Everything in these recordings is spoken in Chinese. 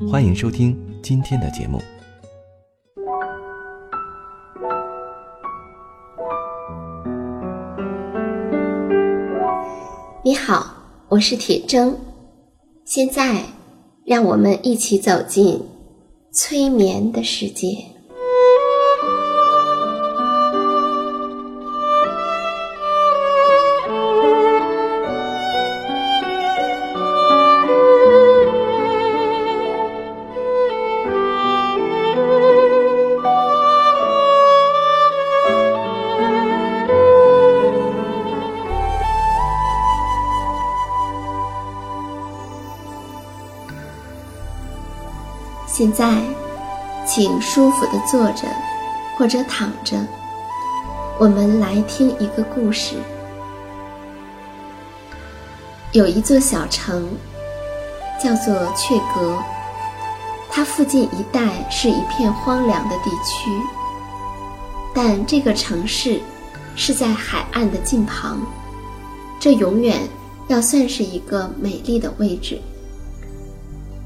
欢迎收听今天的节目。你好，我是铁铮。现在，让我们一起走进催眠的世界。在，请舒服的坐着，或者躺着。我们来听一个故事。有一座小城，叫做雀阁，它附近一带是一片荒凉的地区，但这个城市是在海岸的近旁，这永远要算是一个美丽的位置。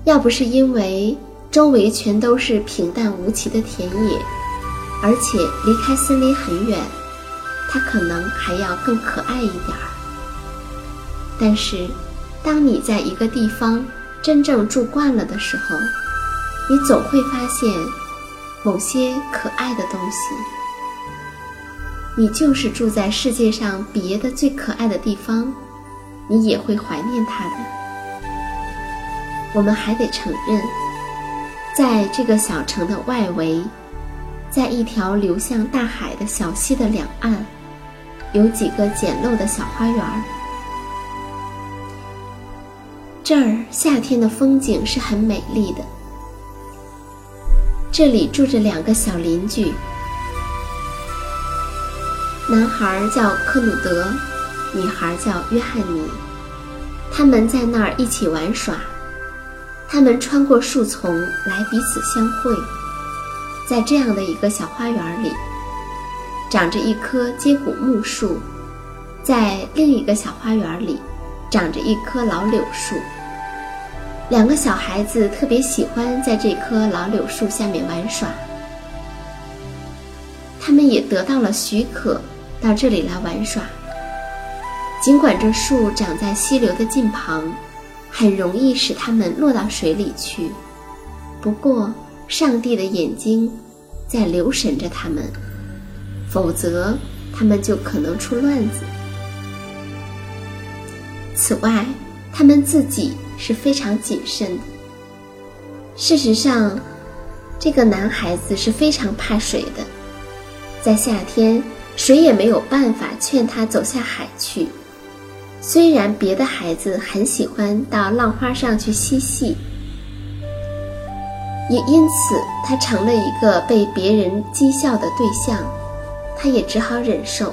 要不是因为周围全都是平淡无奇的田野，而且离开森林很远，它可能还要更可爱一点儿。但是，当你在一个地方真正住惯了的时候，你总会发现某些可爱的东西。你就是住在世界上别的最可爱的地方，你也会怀念它的。我们还得承认。在这个小城的外围，在一条流向大海的小溪的两岸，有几个简陋的小花园。这儿夏天的风景是很美丽的。这里住着两个小邻居，男孩叫克鲁德，女孩叫约翰尼。他们在那儿一起玩耍。他们穿过树丛来彼此相会，在这样的一个小花园里，长着一棵接骨木树，在另一个小花园里，长着一棵老柳树。两个小孩子特别喜欢在这棵老柳树下面玩耍，他们也得到了许可到这里来玩耍。尽管这树长在溪流的近旁。很容易使他们落到水里去，不过上帝的眼睛在留神着他们，否则他们就可能出乱子。此外，他们自己是非常谨慎的。事实上，这个男孩子是非常怕水的，在夏天，谁也没有办法劝他走下海去。虽然别的孩子很喜欢到浪花上去嬉戏，也因此他成了一个被别人讥笑的对象，他也只好忍受。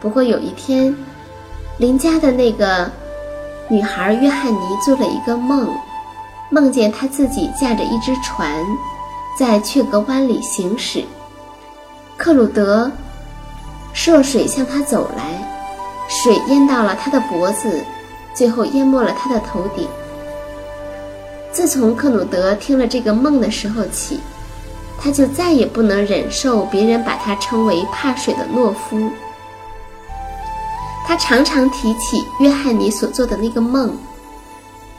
不过有一天，邻家的那个女孩约翰尼做了一个梦，梦见她自己驾着一只船，在雀格湾里行驶，克鲁德涉水向他走来。水淹到了他的脖子，最后淹没了他的头顶。自从克鲁德听了这个梦的时候起，他就再也不能忍受别人把他称为怕水的懦夫。他常常提起约翰尼所做的那个梦，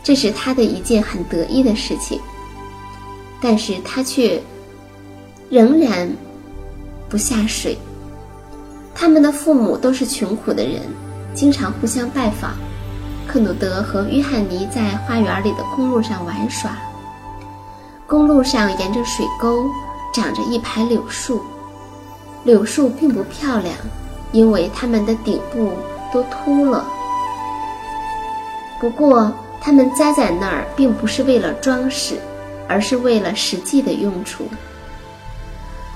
这是他的一件很得意的事情。但是他却仍然不下水。他们的父母都是穷苦的人，经常互相拜访。克鲁德和约翰尼在花园里的公路上玩耍。公路上沿着水沟长着一排柳树，柳树并不漂亮，因为它们的顶部都秃了。不过，它们栽在那儿并不是为了装饰，而是为了实际的用处。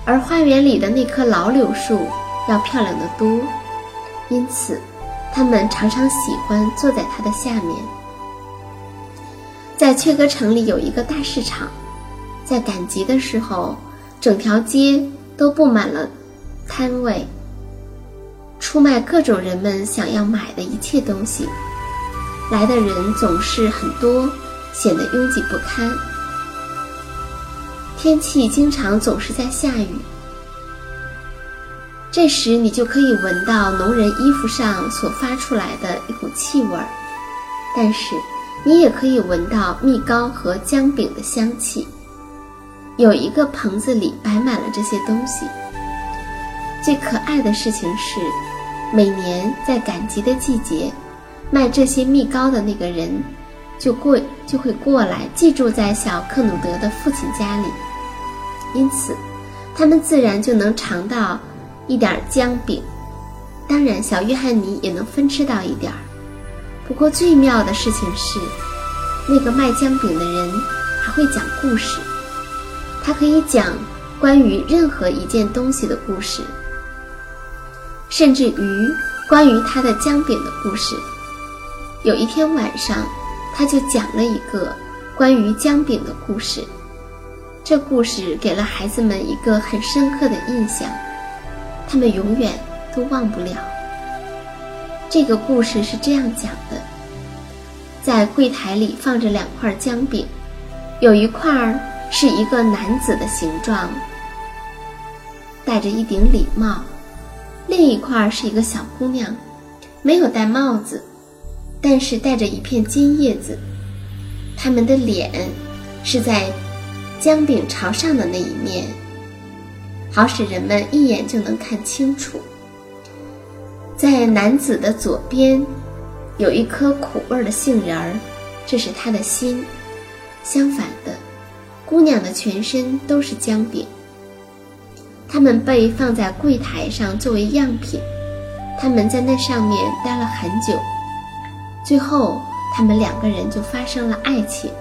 而花园里的那棵老柳树要漂亮的多，因此，他们常常喜欢坐在它的下面。在雀歌城里有一个大市场，在赶集的时候，整条街都布满了摊位，出卖各种人们想要买的一切东西。来的人总是很多，显得拥挤不堪。天气经常总是在下雨，这时你就可以闻到农人衣服上所发出来的一股气味儿，但是你也可以闻到蜜糕和姜饼的香气。有一个棚子里摆满了这些东西。最可爱的事情是，每年在赶集的季节。卖这些蜜糕的那个人，就过就会过来寄住在小克努德的父亲家里，因此，他们自然就能尝到一点姜饼。当然，小约翰尼也能分吃到一点儿。不过，最妙的事情是，那个卖姜饼的人还会讲故事，他可以讲关于任何一件东西的故事，甚至于关于他的姜饼的故事。有一天晚上，他就讲了一个关于姜饼的故事。这故事给了孩子们一个很深刻的印象，他们永远都忘不了。这个故事是这样讲的：在柜台里放着两块姜饼，有一块儿是一个男子的形状，戴着一顶礼帽；另一块儿是一个小姑娘，没有戴帽子。但是戴着一片金叶子，他们的脸是在姜饼朝上的那一面，好使人们一眼就能看清楚。在男子的左边有一颗苦味的杏仁儿，这是他的心。相反的，姑娘的全身都是姜饼。他们被放在柜台上作为样品，他们在那上面待了很久。最后，他们两个人就发生了爱情，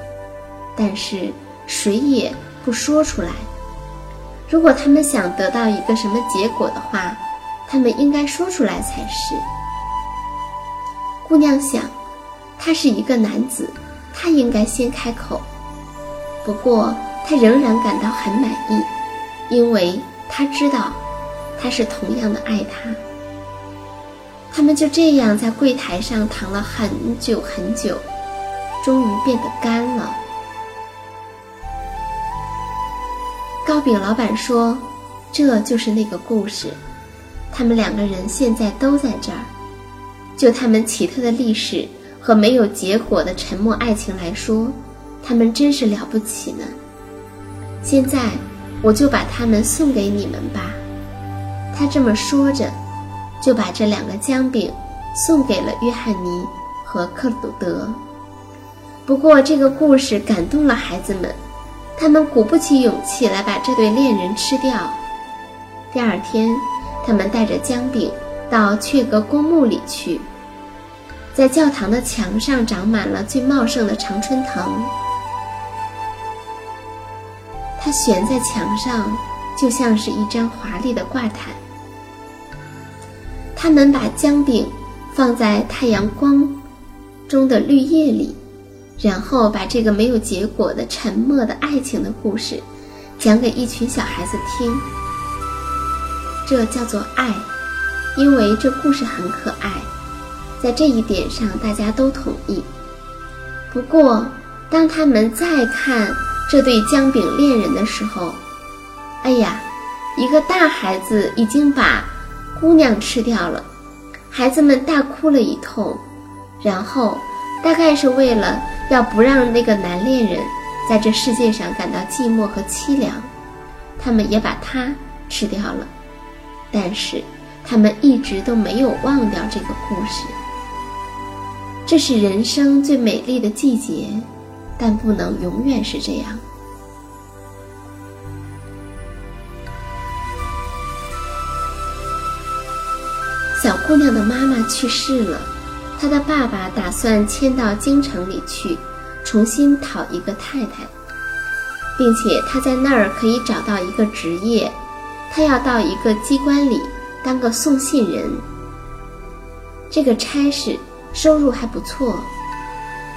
但是谁也不说出来。如果他们想得到一个什么结果的话，他们应该说出来才是。姑娘想，他是一个男子，他应该先开口。不过，她仍然感到很满意，因为她知道，他是同样的爱她。他们就这样在柜台上躺了很久很久，终于变得干了。糕饼老板说：“这就是那个故事。他们两个人现在都在这儿。就他们奇特的历史和没有结果的沉默爱情来说，他们真是了不起呢。现在，我就把他们送给你们吧。”他这么说着。就把这两个姜饼送给了约翰尼和克鲁德。不过，这个故事感动了孩子们，他们鼓不起勇气来把这对恋人吃掉。第二天，他们带着姜饼到雀格公墓里去，在教堂的墙上长满了最茂盛的常春藤，它悬在墙上，就像是一张华丽的挂毯。他们把姜饼放在太阳光中的绿叶里，然后把这个没有结果的沉默的爱情的故事讲给一群小孩子听。这叫做爱，因为这故事很可爱，在这一点上大家都同意。不过，当他们再看这对姜饼恋人的时候，哎呀，一个大孩子已经把。姑娘吃掉了，孩子们大哭了一通，然后大概是为了要不让那个男恋人在这世界上感到寂寞和凄凉，他们也把他吃掉了。但是他们一直都没有忘掉这个故事。这是人生最美丽的季节，但不能永远是这样。小姑娘的妈妈去世了，他的爸爸打算迁到京城里去，重新讨一个太太，并且他在那儿可以找到一个职业，他要到一个机关里当个送信人。这个差事收入还不错，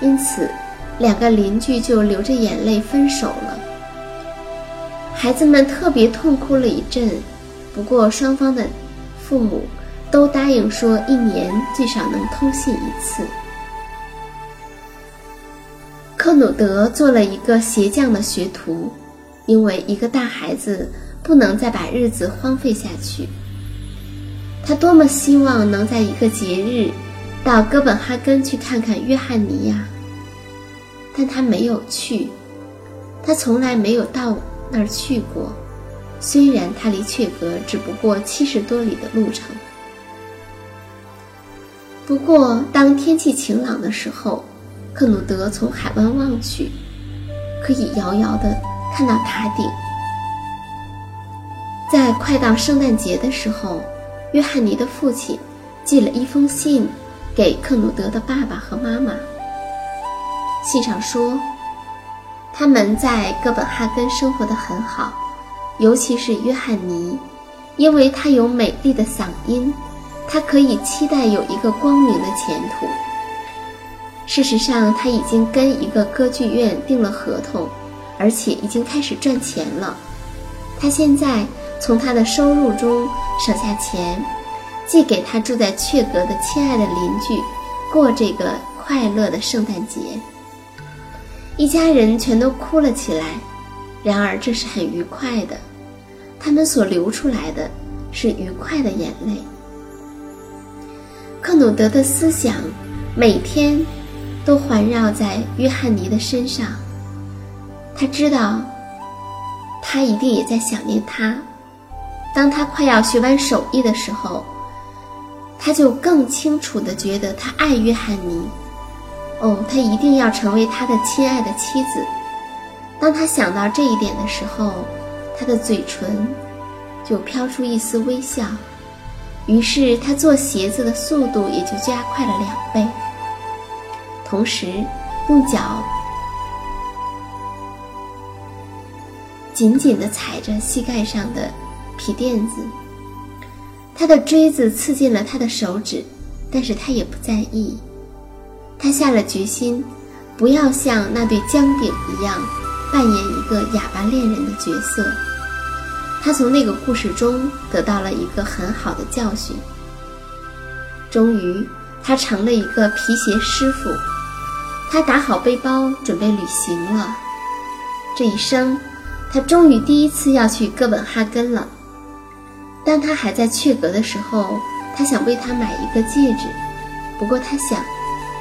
因此两个邻居就流着眼泪分手了。孩子们特别痛哭了一阵，不过双方的父母都答应说一年最少能通信一次。克努德做了一个鞋匠的学徒，因为一个大孩子不能再把日子荒废下去。他多么希望能在一个节日到哥本哈根去看看约翰尼亚！但他没有去，他从来没有到那儿去过。虽然他离雀格只不过七十多里的路程，不过当天气晴朗的时候，克努德从海湾望去，可以遥遥地看到塔顶。在快到圣诞节的时候。约翰尼的父亲寄了一封信给克努德的爸爸和妈妈。信上说，他们在哥本哈根生活的很好，尤其是约翰尼，因为他有美丽的嗓音，他可以期待有一个光明的前途。事实上，他已经跟一个歌剧院订了合同，而且已经开始赚钱了。他现在。从他的收入中省下钱，寄给他住在雀阁的亲爱的邻居，过这个快乐的圣诞节。一家人全都哭了起来，然而这是很愉快的，他们所流出来的是愉快的眼泪。克努德的思想每天都环绕在约翰尼的身上，他知道，他一定也在想念他。当他快要学完手艺的时候，他就更清楚地觉得他爱约翰尼。哦，他一定要成为他的亲爱的妻子。当他想到这一点的时候，他的嘴唇就飘出一丝微笑。于是他做鞋子的速度也就加快了两倍，同时用脚紧紧地踩着膝盖上的。皮垫子，他的锥子刺进了他的手指，但是他也不在意。他下了决心，不要像那对姜饼一样，扮演一个哑巴恋人的角色。他从那个故事中得到了一个很好的教训。终于，他成了一个皮鞋师傅。他打好背包，准备旅行了。这一生，他终于第一次要去哥本哈根了。当他还在雀阁的时候，他想为他买一个戒指，不过他想，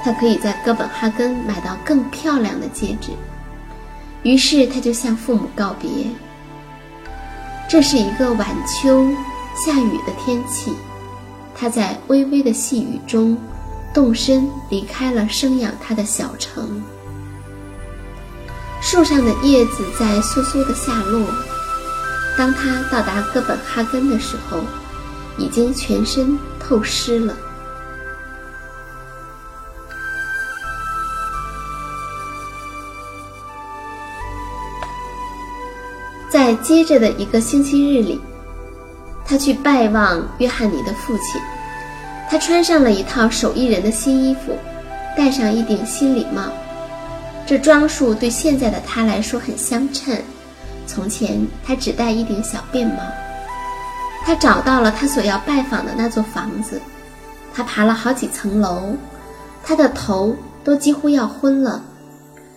他可以在哥本哈根买到更漂亮的戒指。于是他就向父母告别。这是一个晚秋，下雨的天气，他在微微的细雨中，动身离开了生养他的小城。树上的叶子在簌簌的下落。当他到达哥本哈根的时候，已经全身透湿了。接着的一个星期日里，他去拜望约翰尼的父亲。他穿上了一套手艺人的新衣服，戴上一顶新礼帽。这装束对现在的他来说很相称。从前，他只戴一顶小便帽。他找到了他所要拜访的那座房子。他爬了好几层楼，他的头都几乎要昏了。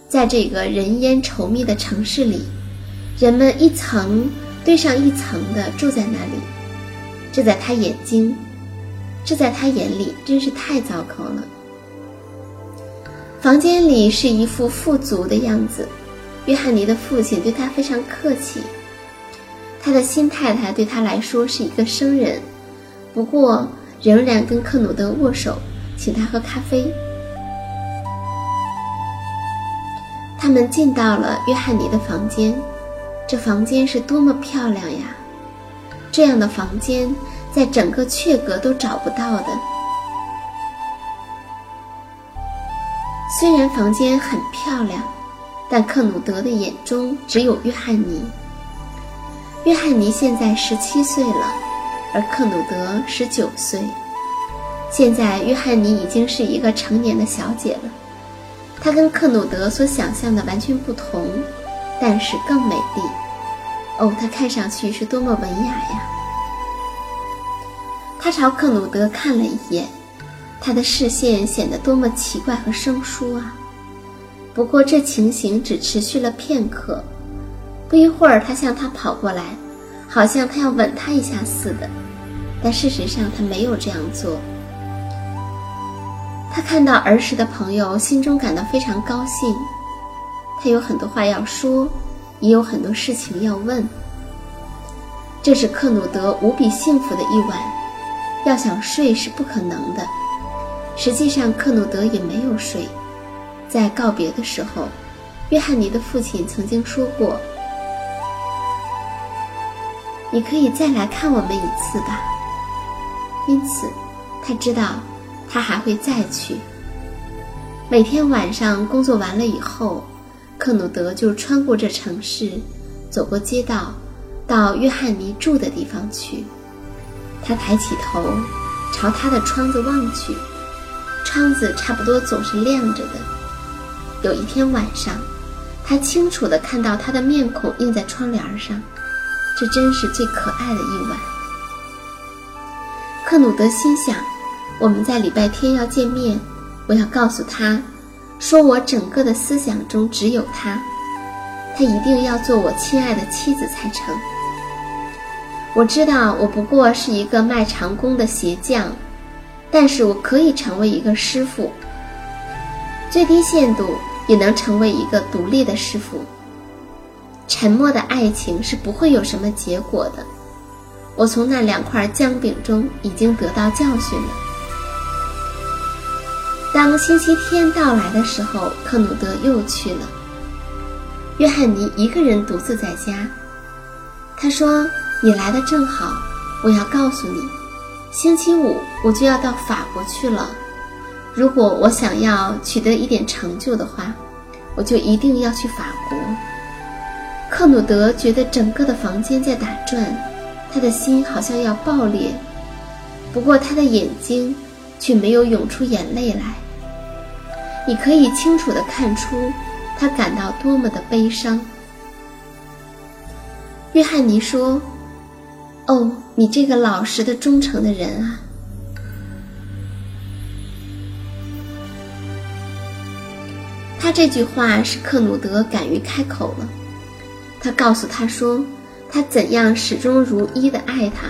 在这个人烟稠密的城市里，人们一层堆上一层的住在那里。这在他眼睛，这在他眼里真是太糟糕了。房间里是一副富足的样子。约翰尼的父亲对他非常客气，他的新太太对他来说是一个生人，不过仍然跟克努德握手，请他喝咖啡。他们进到了约翰尼的房间，这房间是多么漂亮呀！这样的房间在整个阙阁都找不到的。虽然房间很漂亮，但克努德的眼中只有约翰尼。约翰尼现在十七岁了，而克努德十九岁。现在约翰尼已经是一个成年的小姐了，她跟克努德所想象的完全不同，但是更美丽。哦，他看上去是多么文雅呀！他朝克努德看了一眼，他的视线显得多么奇怪和生疏啊！不过这情形只持续了片刻，不一会儿，他向他跑过来，好像他要吻他一下似的，但事实上他没有这样做。他看到儿时的朋友，心中感到非常高兴。他有很多话要说，也有很多事情要问。这是克努德无比幸福的一晚。要想睡是不可能的。实际上，克努德也没有睡。在告别的时候，约翰尼的父亲曾经说过：“你可以再来看我们一次吧。”因此，他知道他还会再去。每天晚上工作完了以后，克努德就穿过这城市，走过街道，到约翰尼住的地方去。他抬起头，朝他的窗子望去，窗子差不多总是亮着的。有一天晚上，他清楚地看到他的面孔映在窗帘上，这真是最可爱的一晚。克努德心想：我们在礼拜天要见面，我要告诉他，说我整个的思想中只有他，他一定要做我亲爱的妻子才成。我知道我不过是一个卖长工的鞋匠，但是我可以成为一个师傅。最低限度也能成为一个独立的师傅。沉默的爱情是不会有什么结果的。我从那两块姜饼中已经得到教训了。当星期天到来的时候，克努德又去了。约翰尼一个人独自在家。他说。你来的正好，我要告诉你，星期五我就要到法国去了。如果我想要取得一点成就的话，我就一定要去法国。克努德觉得整个的房间在打转，他的心好像要爆裂，不过他的眼睛却没有涌出眼泪来。你可以清楚地看出他感到多么的悲伤。约翰尼说。哦，你这个老实的、忠诚的人啊！他这句话使克努德敢于开口了。他告诉他说，他怎样始终如一的爱他，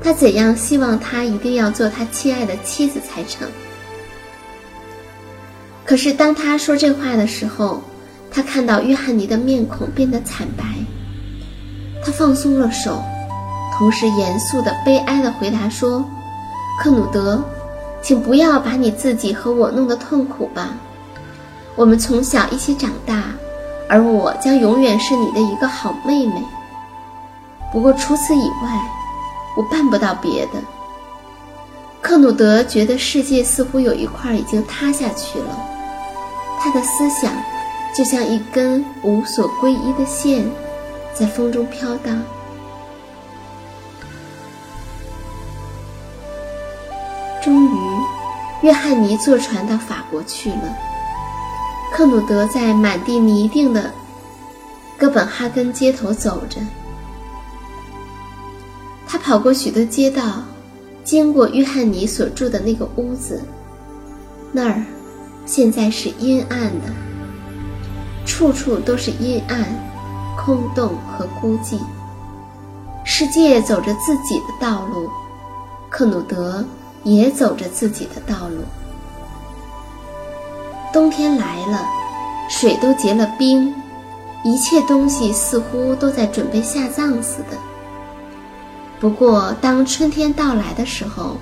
他怎样希望他一定要做他亲爱的妻子才成。可是当他说这话的时候，他看到约翰尼的面孔变得惨白，他放松了手。同时，严肃的、悲哀的回答说：“克努德，请不要把你自己和我弄得痛苦吧。我们从小一起长大，而我将永远是你的一个好妹妹。不过除此以外，我办不到别的。”克努德觉得世界似乎有一块已经塌下去了，他的思想就像一根无所归依的线，在风中飘荡。终于，约翰尼坐船到法国去了。克努德在满地泥泞的哥本哈根街头走着，他跑过许多街道，经过约翰尼所住的那个屋子，那儿现在是阴暗的，处处都是阴暗、空洞和孤寂。世界走着自己的道路，克努德。也走着自己的道路。冬天来了，水都结了冰，一切东西似乎都在准备下葬似的。不过，当春天到来的时候，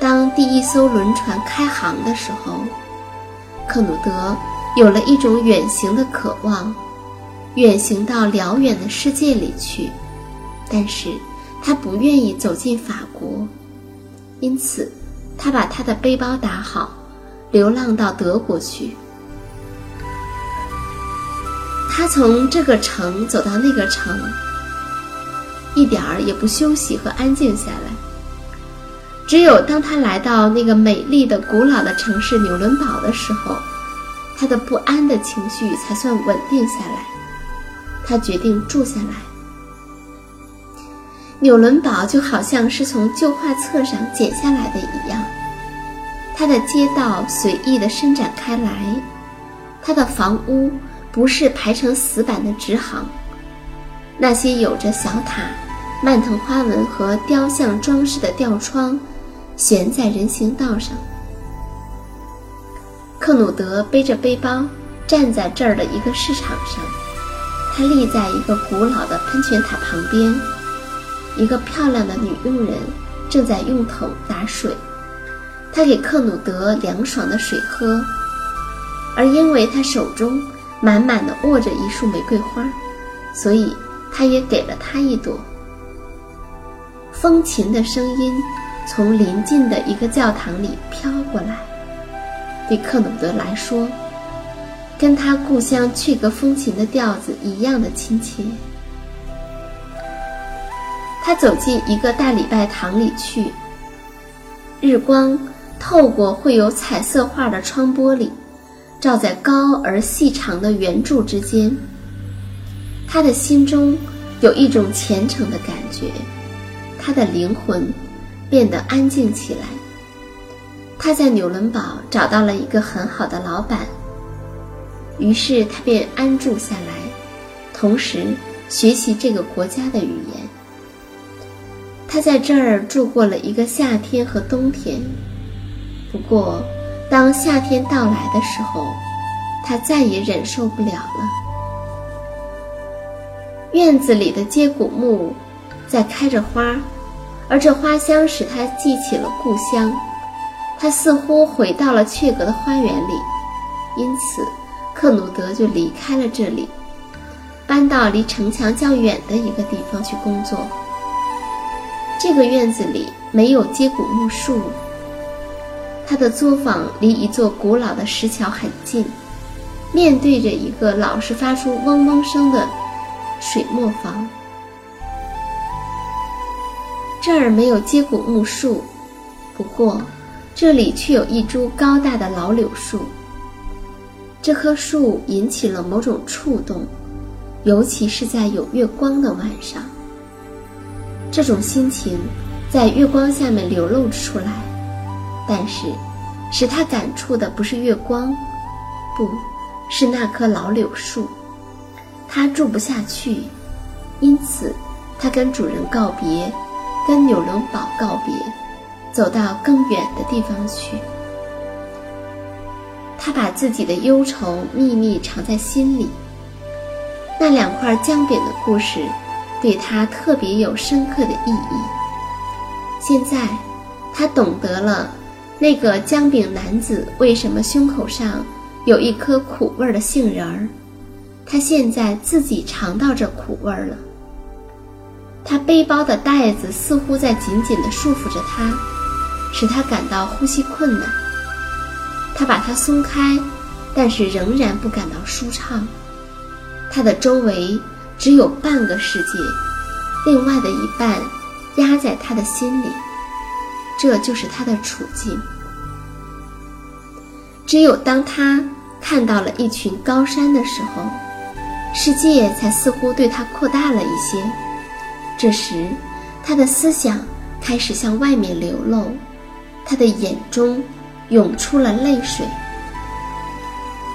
当第一艘轮船开航的时候，克努德有了一种远行的渴望，远行到辽远的世界里去。但是，他不愿意走进法国，因此，他把他的背包打好，流浪到德国去。他从这个城走到那个城，一点儿也不休息和安静下来。只有当他来到那个美丽的、古老的城市纽伦堡的时候，他的不安的情绪才算稳定下来。他决定住下来。纽伦堡就好像是从旧画册上剪下来的一样，它的街道随意地伸展开来，它的房屋不是排成死板的直行，那些有着小塔、蔓藤花纹和雕像装饰的吊窗悬在人行道上。克努德背着背包站在这儿的一个市场上，他立在一个古老的喷泉塔旁边。一个漂亮的女佣人正在用桶打水，她给克努德凉爽的水喝，而因为他手中满满的握着一束玫瑰花，所以他也给了他一朵。风琴的声音从邻近的一个教堂里飘过来，对克努德来说，跟他故乡去格风琴的调子一样的亲切。他走进一个大礼拜堂里去。日光透过绘有彩色画的窗玻璃，照在高而细长的圆柱之间。他的心中有一种虔诚的感觉，他的灵魂变得安静起来。他在纽伦堡找到了一个很好的老板，于是他便安住下来，同时学习这个国家的语言。他在这儿住过了一个夏天和冬天，不过，当夏天到来的时候，他再也忍受不了了。院子里的接骨木在开着花，而这花香使他记起了故乡。他似乎回到了雀阁的花园里，因此，克努德就离开了这里，搬到离城墙较远的一个地方去工作。这个院子里没有接骨木树。他的作坊离一座古老的石桥很近，面对着一个老是发出嗡嗡声的水磨房。这儿没有接骨木树，不过这里却有一株高大的老柳树。这棵树引起了某种触动，尤其是在有月光的晚上。这种心情在月光下面流露出来，但是使他感触的不是月光，不是那棵老柳树。他住不下去，因此他跟主人告别，跟纽伦堡告别，走到更远的地方去。他把自己的忧愁秘密藏在心里。那两块姜饼的故事。对他特别有深刻的意义。现在，他懂得了那个姜饼男子为什么胸口上有一颗苦味的杏仁儿。他现在自己尝到这苦味了。他背包的带子似乎在紧紧地束缚着他，使他感到呼吸困难。他把它松开，但是仍然不感到舒畅。他的周围。只有半个世界，另外的一半压在他的心里，这就是他的处境。只有当他看到了一群高山的时候，世界才似乎对他扩大了一些。这时，他的思想开始向外面流露，他的眼中涌出了泪水，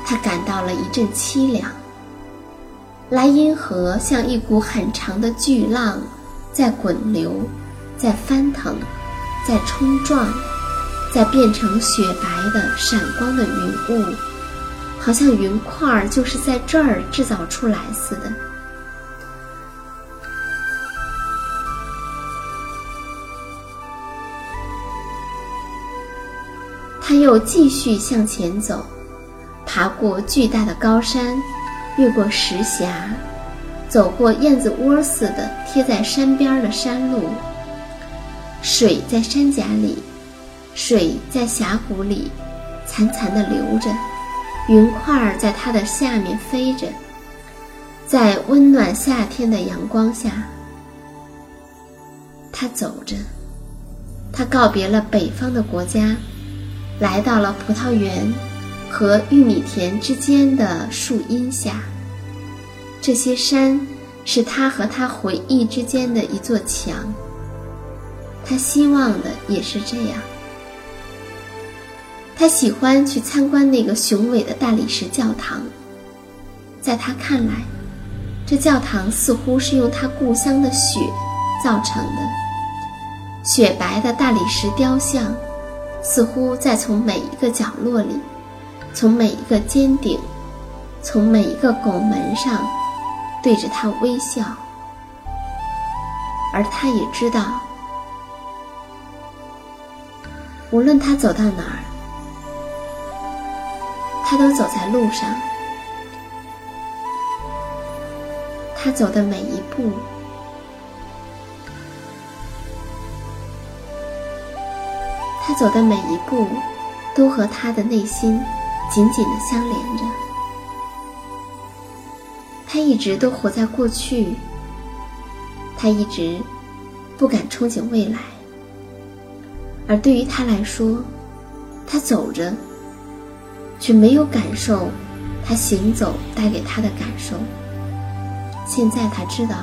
他感到了一阵凄凉。莱茵河像一股很长的巨浪，在滚流，在翻腾，在冲撞，在变成雪白的、闪光的云雾，好像云块就是在这儿制造出来似的。他又继续向前走，爬过巨大的高山。越过石峡，走过燕子窝似的贴在山边的山路。水在山夹里，水在峡谷里，潺潺地流着。云块儿在它的下面飞着。在温暖夏天的阳光下，他走着，他告别了北方的国家，来到了葡萄园和玉米田之间的树荫下。这些山是他和他回忆之间的一座墙。他希望的也是这样。他喜欢去参观那个雄伟的大理石教堂，在他看来，这教堂似乎是用他故乡的雪造成的。雪白的大理石雕像，似乎在从每一个角落里，从每一个尖顶，从每一个拱门上，对着他微笑。而他也知道，无论他走到哪儿。他都走在路上，他走的每一步，走的每一步，都和他的内心紧紧的相连着。他一直都活在过去，他一直不敢憧憬未来，而对于他来说，他走着。却没有感受他行走带给他的感受。现在他知道，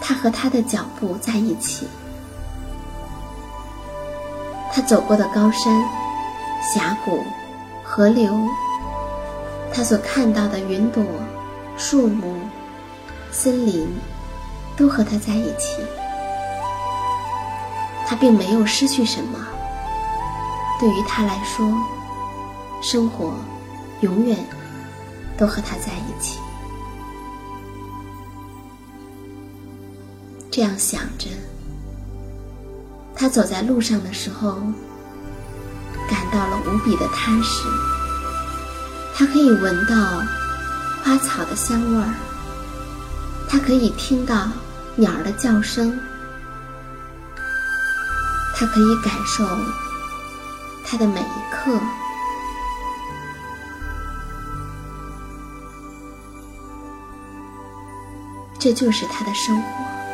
他和他的脚步在一起。他走过的高山、峡谷、河流，他所看到的云朵、树木、森林，都和他在一起。他并没有失去什么。对于他来说，生活永远都和他在一起。这样想着，他走在路上的时候，感到了无比的踏实。他可以闻到花草的香味儿，他可以听到鸟儿的叫声。他可以感受他的每一刻，这就是他的生活。